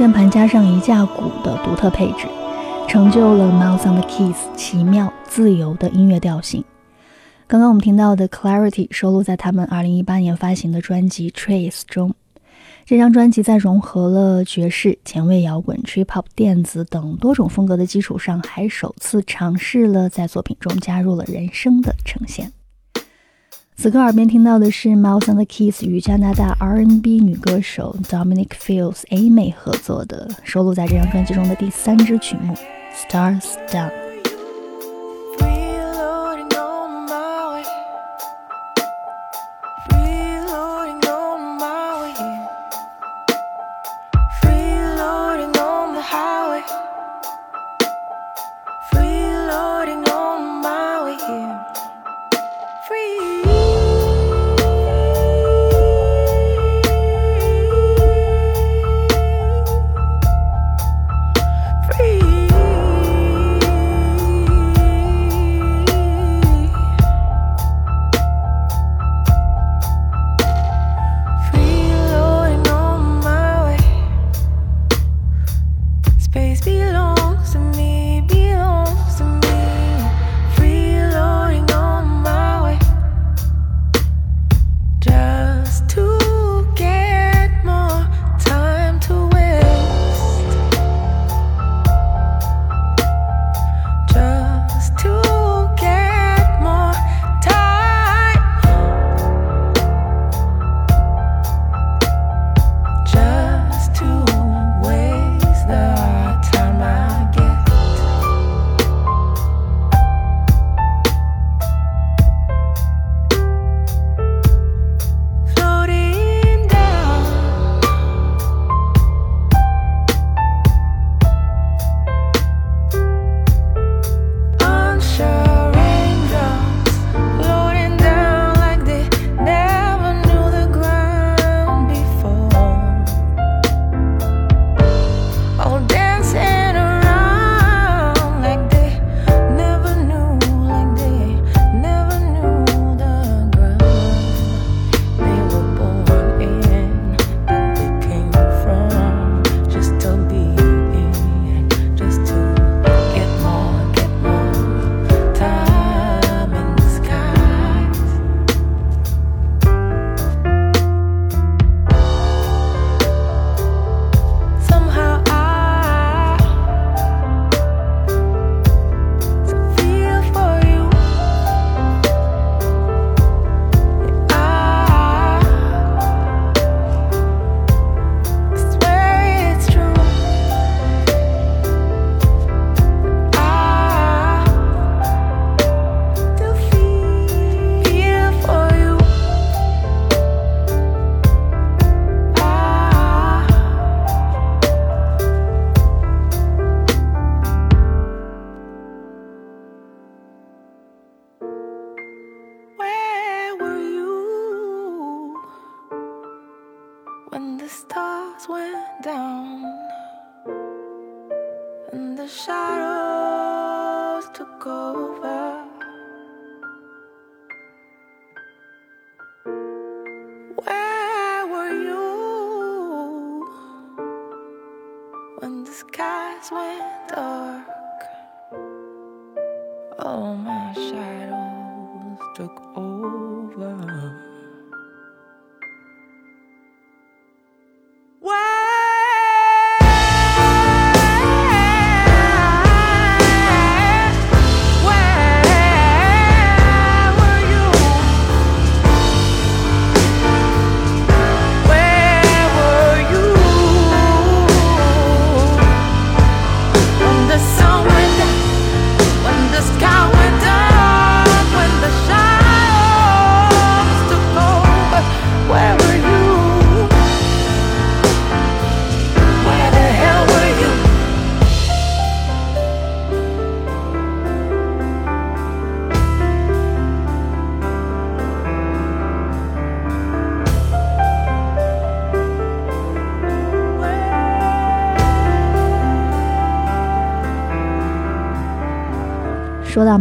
键盘加上一架鼓的独特配置，成就了 Mouse on the Keys 奇妙自由的音乐调性。刚刚我们听到的 Clarity 收录在他们2018年发行的专辑 Trace 中。这张专辑在融合了爵士、前卫摇滚、trip hop、电子等多种风格的基础上，还首次尝试了在作品中加入了人声的呈现。此刻耳边听到的是 Mouse on the Keys 与加拿大 R&B 女歌手 Dominic Fields A 妹合作的，收录在这张专辑中的第三支曲目 Stars Down。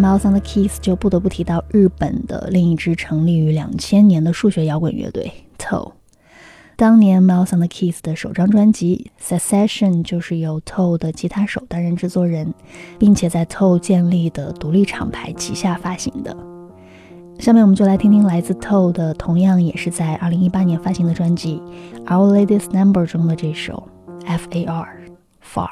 到 Miles on the Keys，就不得不提到日本的另一支成立于两千年的数学摇滚乐队 Toe。当年 Miles on the Keys 的首张专辑《Secession》就是由 Toe 的吉他手担任制作人，并且在 Toe 建立的独立厂牌旗下发行的。下面我们就来听听来自 Toe 的，同样也是在2018年发行的专辑《Our Lady's Number》中的这首《Far Far》。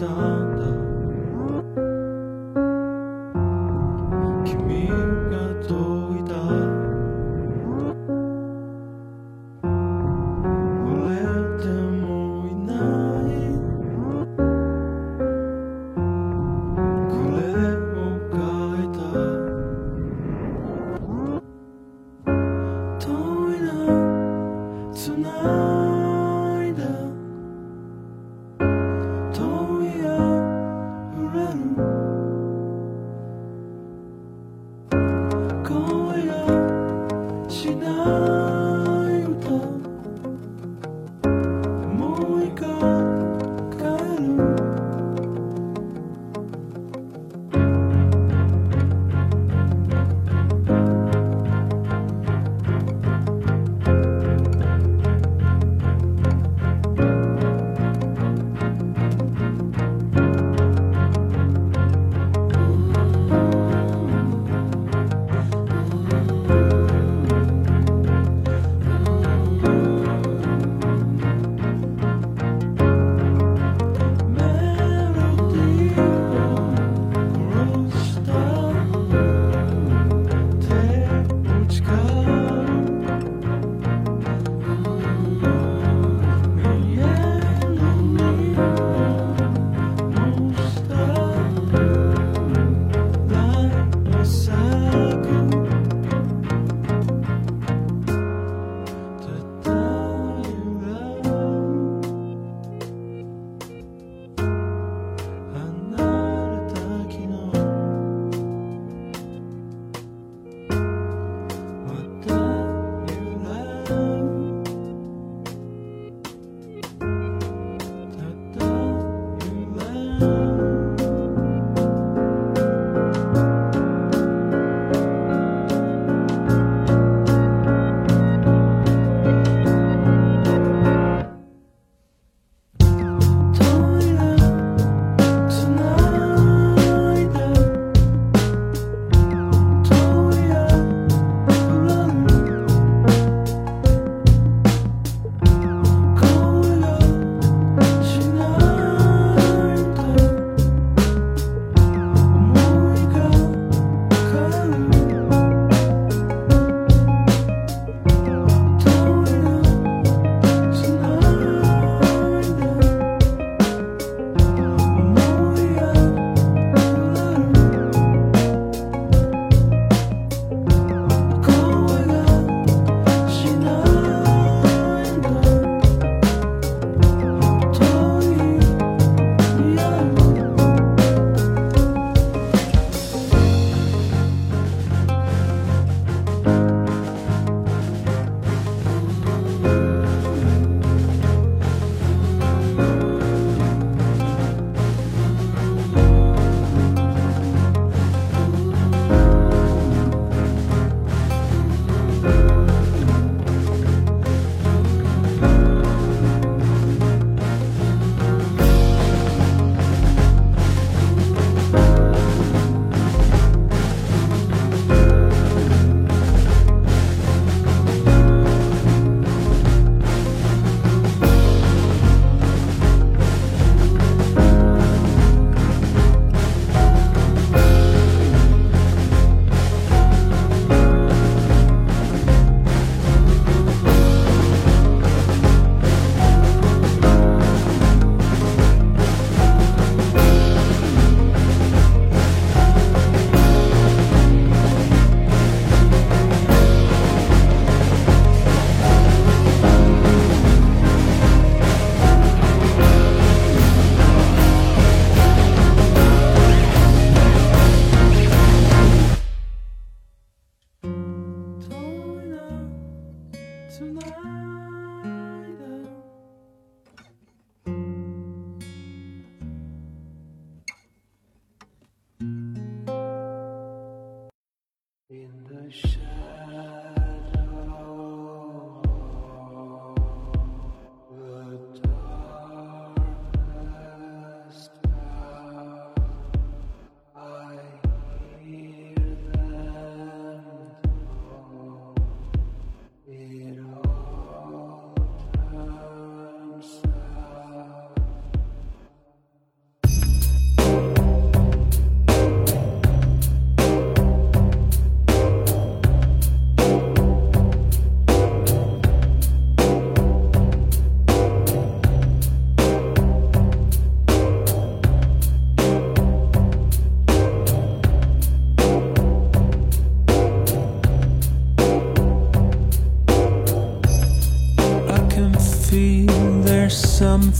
dawn.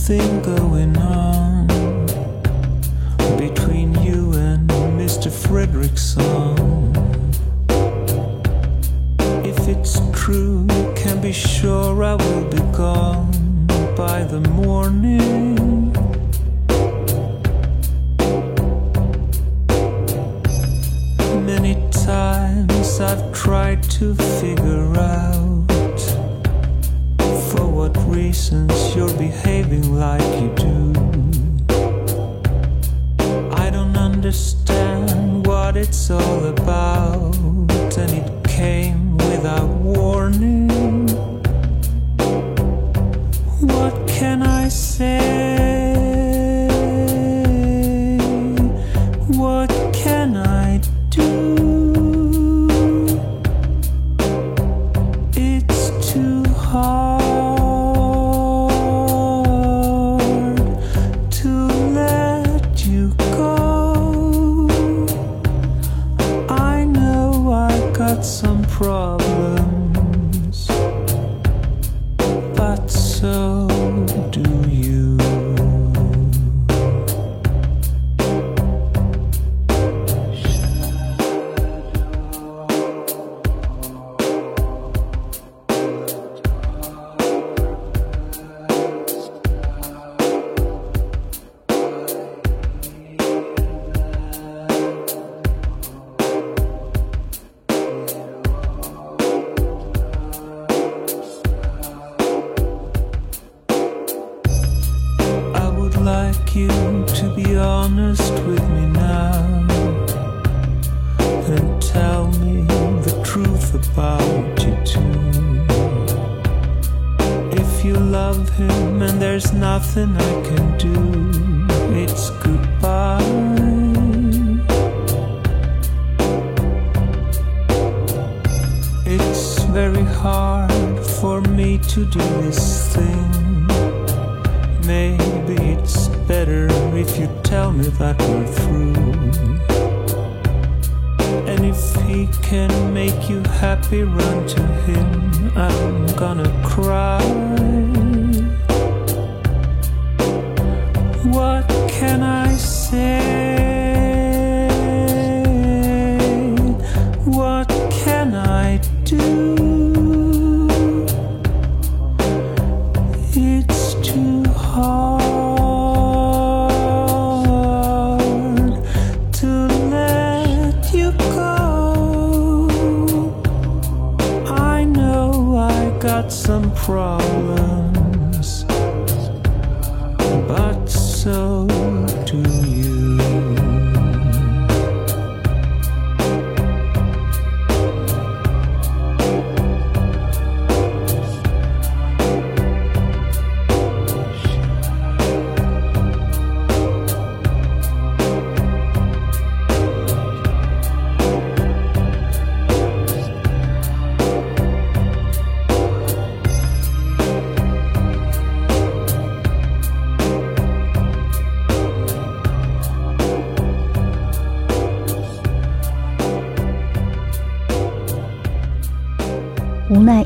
Something going on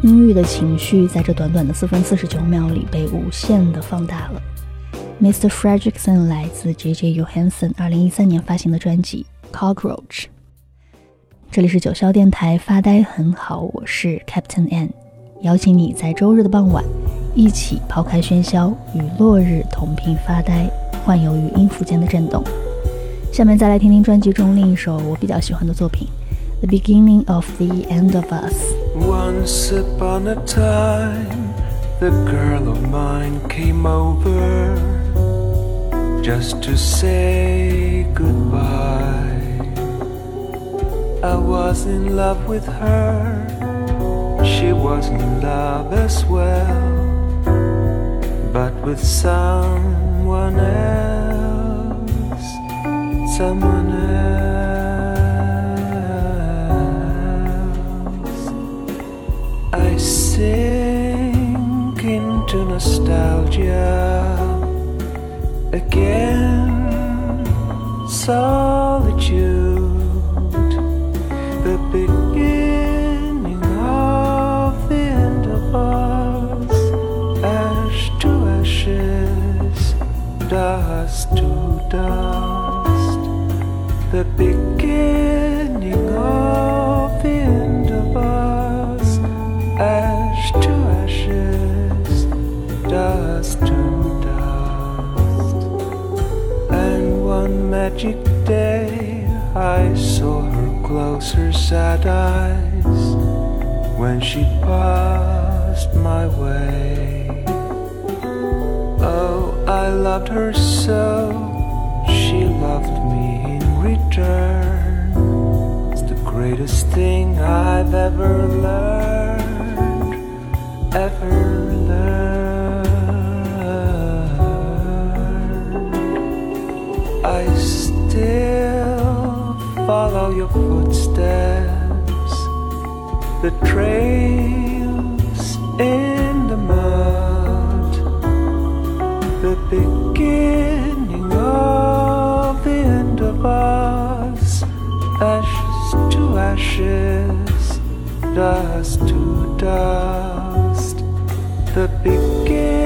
阴郁的情绪在这短短的四分四十九秒里被无限的放大了。Mr. Fredrickson 来自 J.J. Johansson 二零一三年发行的专辑《Cockroach》。这里是九霄电台，发呆很好，我是 Captain N，邀请你在周日的傍晚，一起抛开喧嚣，与落日同频发呆，幻游于音符间的震动。下面再来听听专辑中另一首我比较喜欢的作品，《The Beginning of the End of Us》。Once upon a time, the girl of mine came over just to say goodbye. I was in love with her, she was in love as well, but with someone else, someone else. Sink into nostalgia again. Solitude, the beginning of the end of us. Ash to ashes, dust to dust. The beginning one magic day I saw her close her sad eyes when she passed my way. Oh, I loved her so, she loved me in return. It's the greatest thing I've ever learned, ever learned. Still follow your footsteps, the trails in the mud, the beginning of the end of us, ashes to ashes, dust to dust, the beginning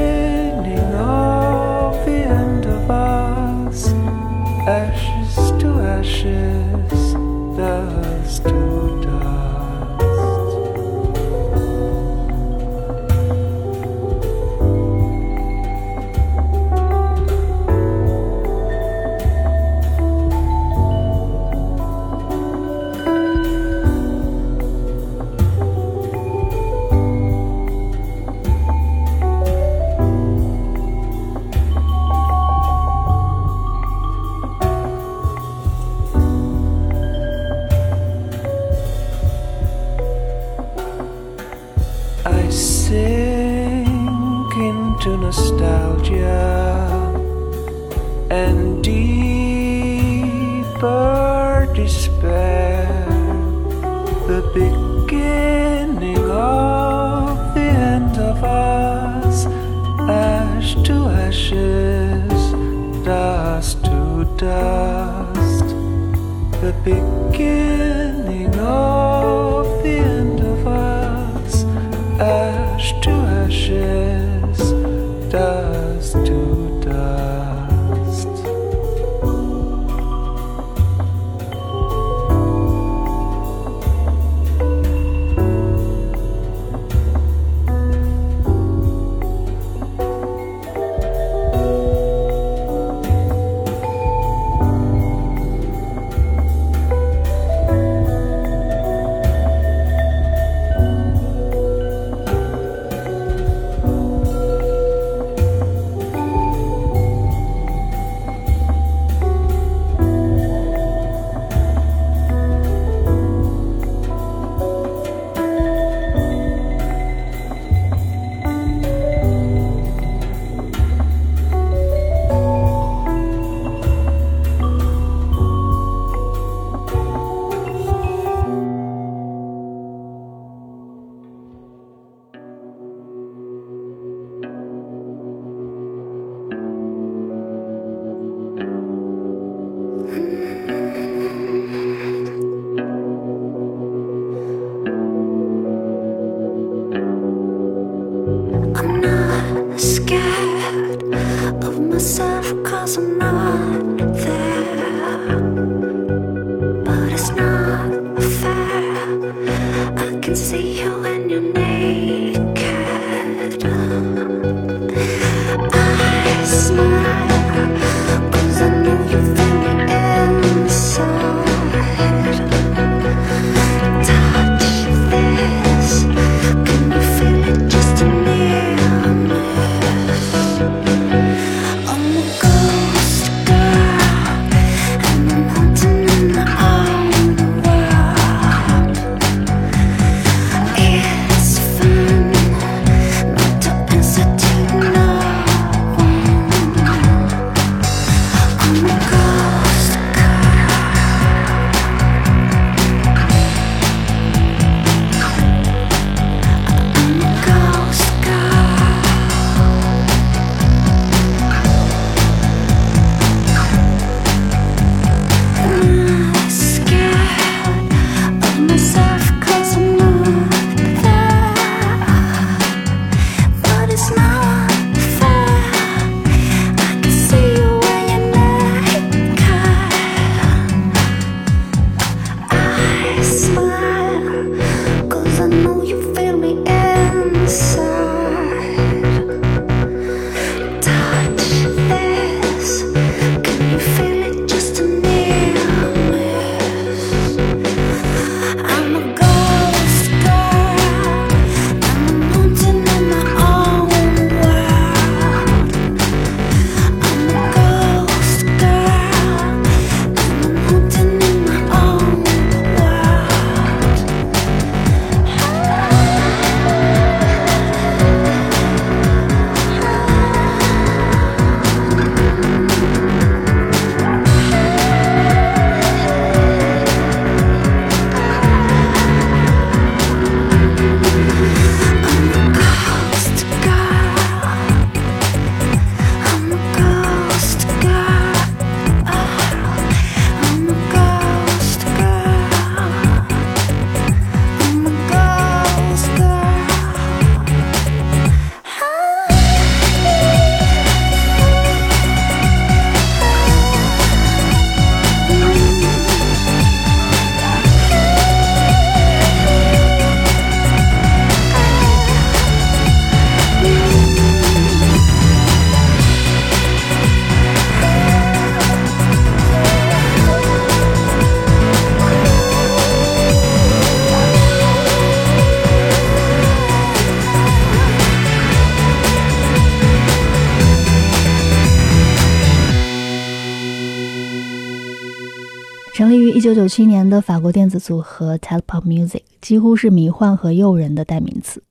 成立于1997年的法国电子组合 Telepop Music 几乎是迷幻和诱人的代名词。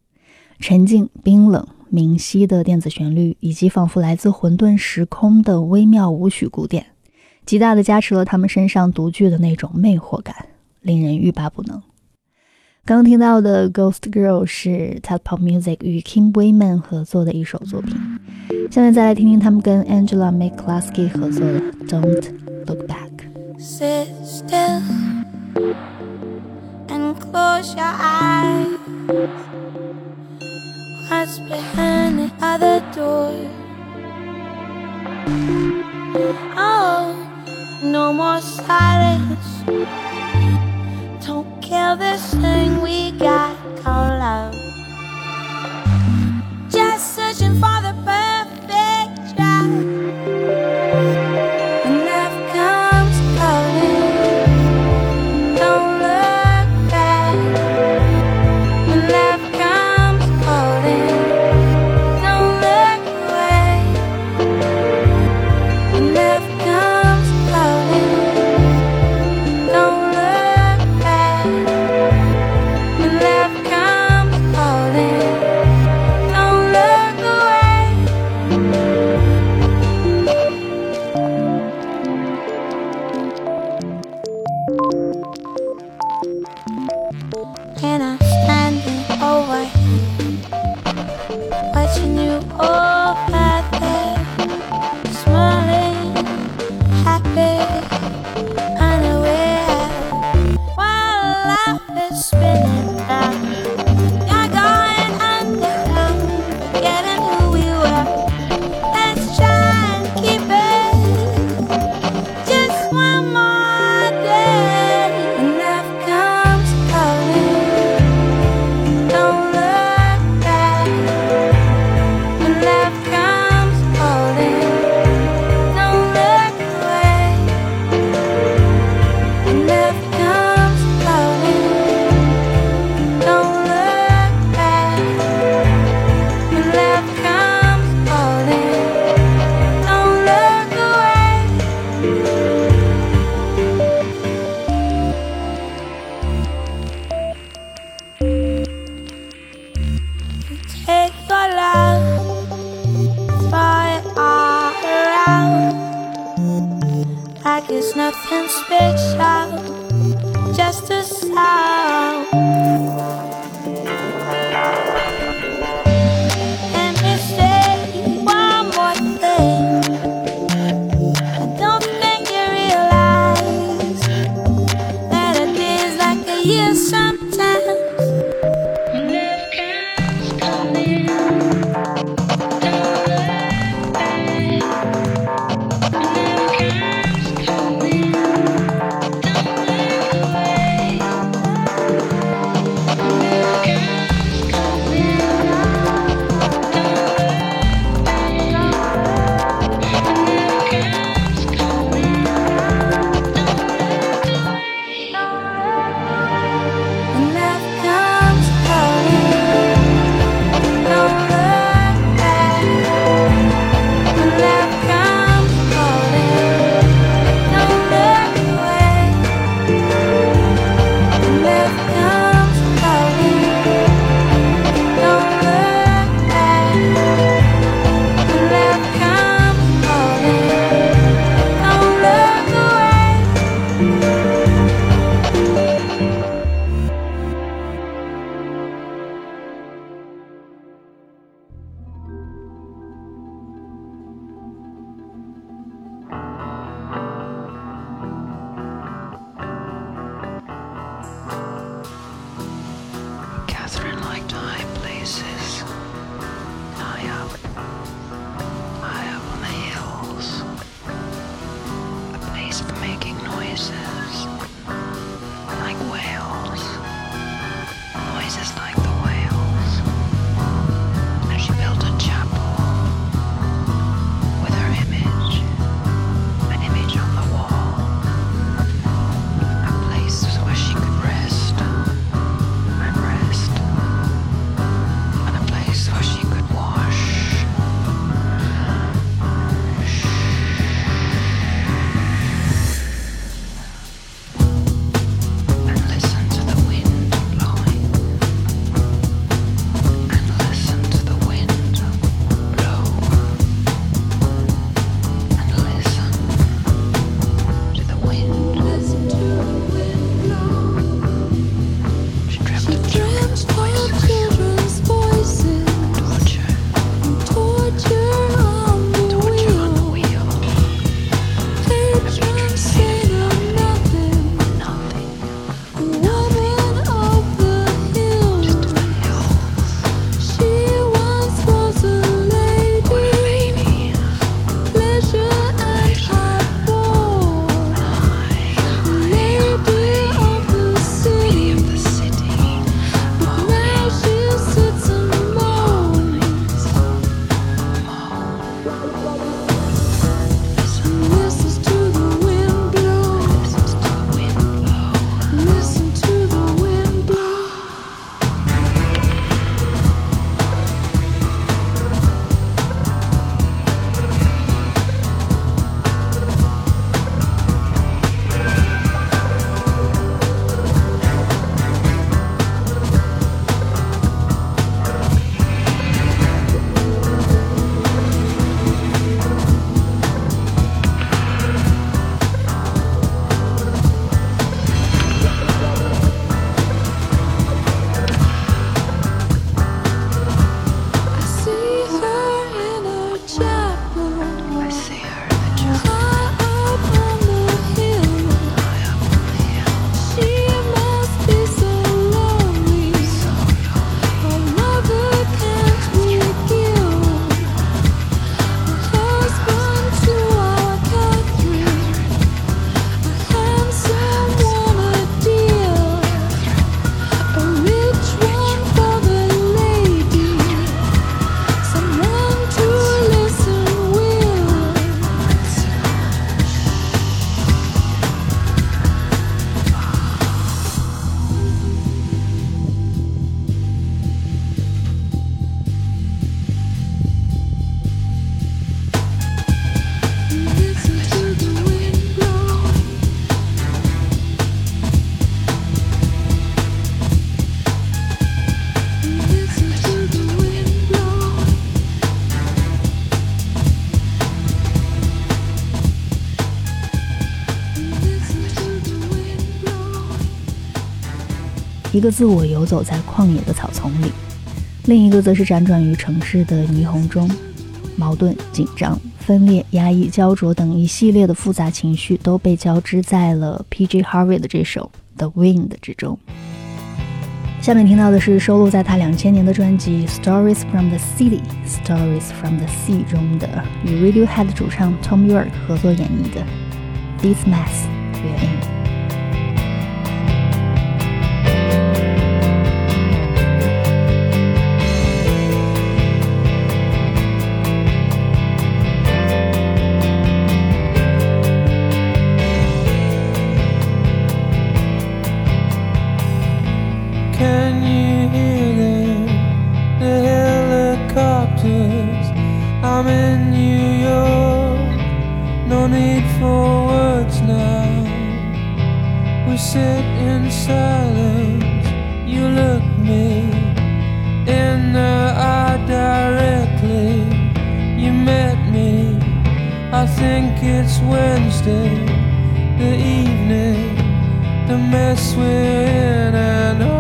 沉静、冰冷、明晰的电子旋律，以及仿佛来自混沌时空的微妙舞曲鼓点，极大的加持了他们身上独具的那种魅惑感，令人欲罢不能。刚刚听到的《Ghost Girl》是 Telepop Music 与 Kim Wayman 合作的一首作品。下面再来听听他们跟 Angela McCluskey 合作的《Don't Look Back》。Sit still and close your eyes. What's behind the other door? Oh, no more silence. Don't kill this thing we got called love. Just searching for the perfect job. 一个自我游走在旷野的草丛里，另一个则是辗转于城市的霓虹中。矛盾、紧张、分裂、压抑、焦灼等一系列的复杂情绪都被交织在了 P.J. Harvey 的这首《The Wind》之中。下面听到的是收录在他两千年的专辑《Stories from the City》《Stories from the Sea》中的与 Radiohead 主唱 Tom York 合作演绎的《This Mess We're In》。I'm in New York. No need for words now. We sit in silence. You look me in the eye directly. You met me. I think it's Wednesday, the evening the mess we're in and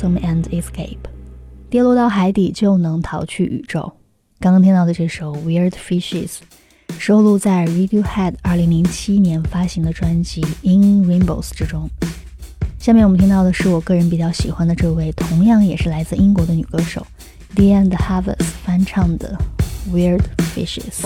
bottom and escape。跌落到海底就能逃去宇宙。刚刚听到的这首 Weird Fishes 收录在 Radiohead 2007年发行的专辑《In Rainbows》之中。下面我们听到的是我个人比较喜欢的这位，同样也是来自英国的女歌手 Diane Havas 翻唱的《Weird Fishes》。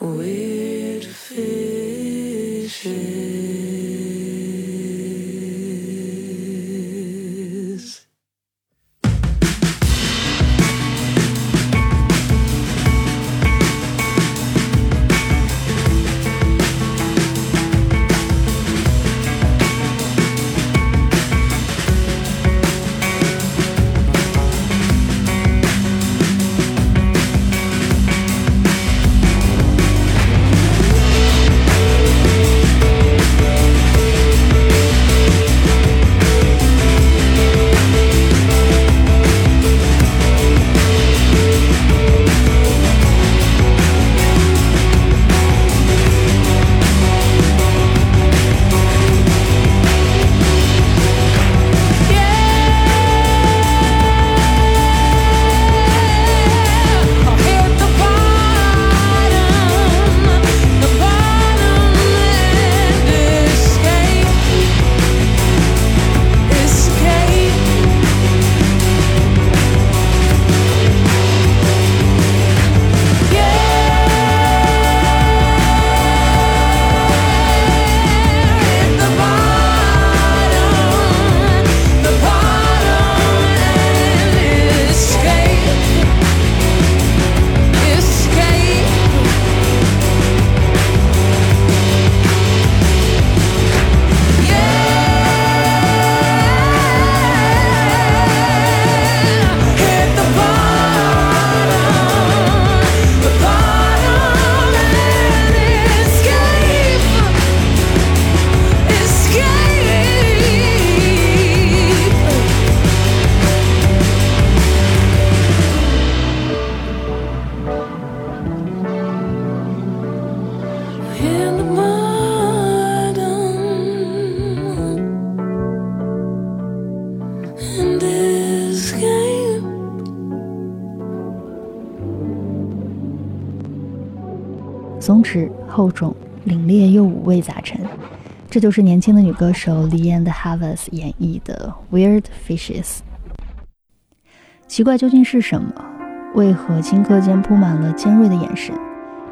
We 厚重、凛冽又五味杂陈。这就是年轻的女歌手 l e a n e Havas 演绎的《Weird Fishes》。奇怪究竟是什么？为何顷刻间铺满了尖锐的眼神？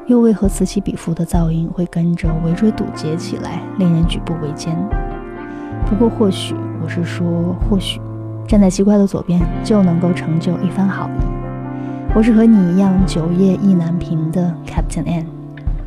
又为何此起彼伏的噪音会跟着围追堵截起来，令人举步维艰？不过或许，我是说或许，站在奇怪的左边就能够成就一番好意。我是和你一样久夜意难平的 Captain N。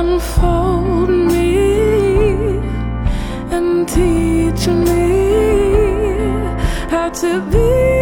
Unfold me and teach me how to be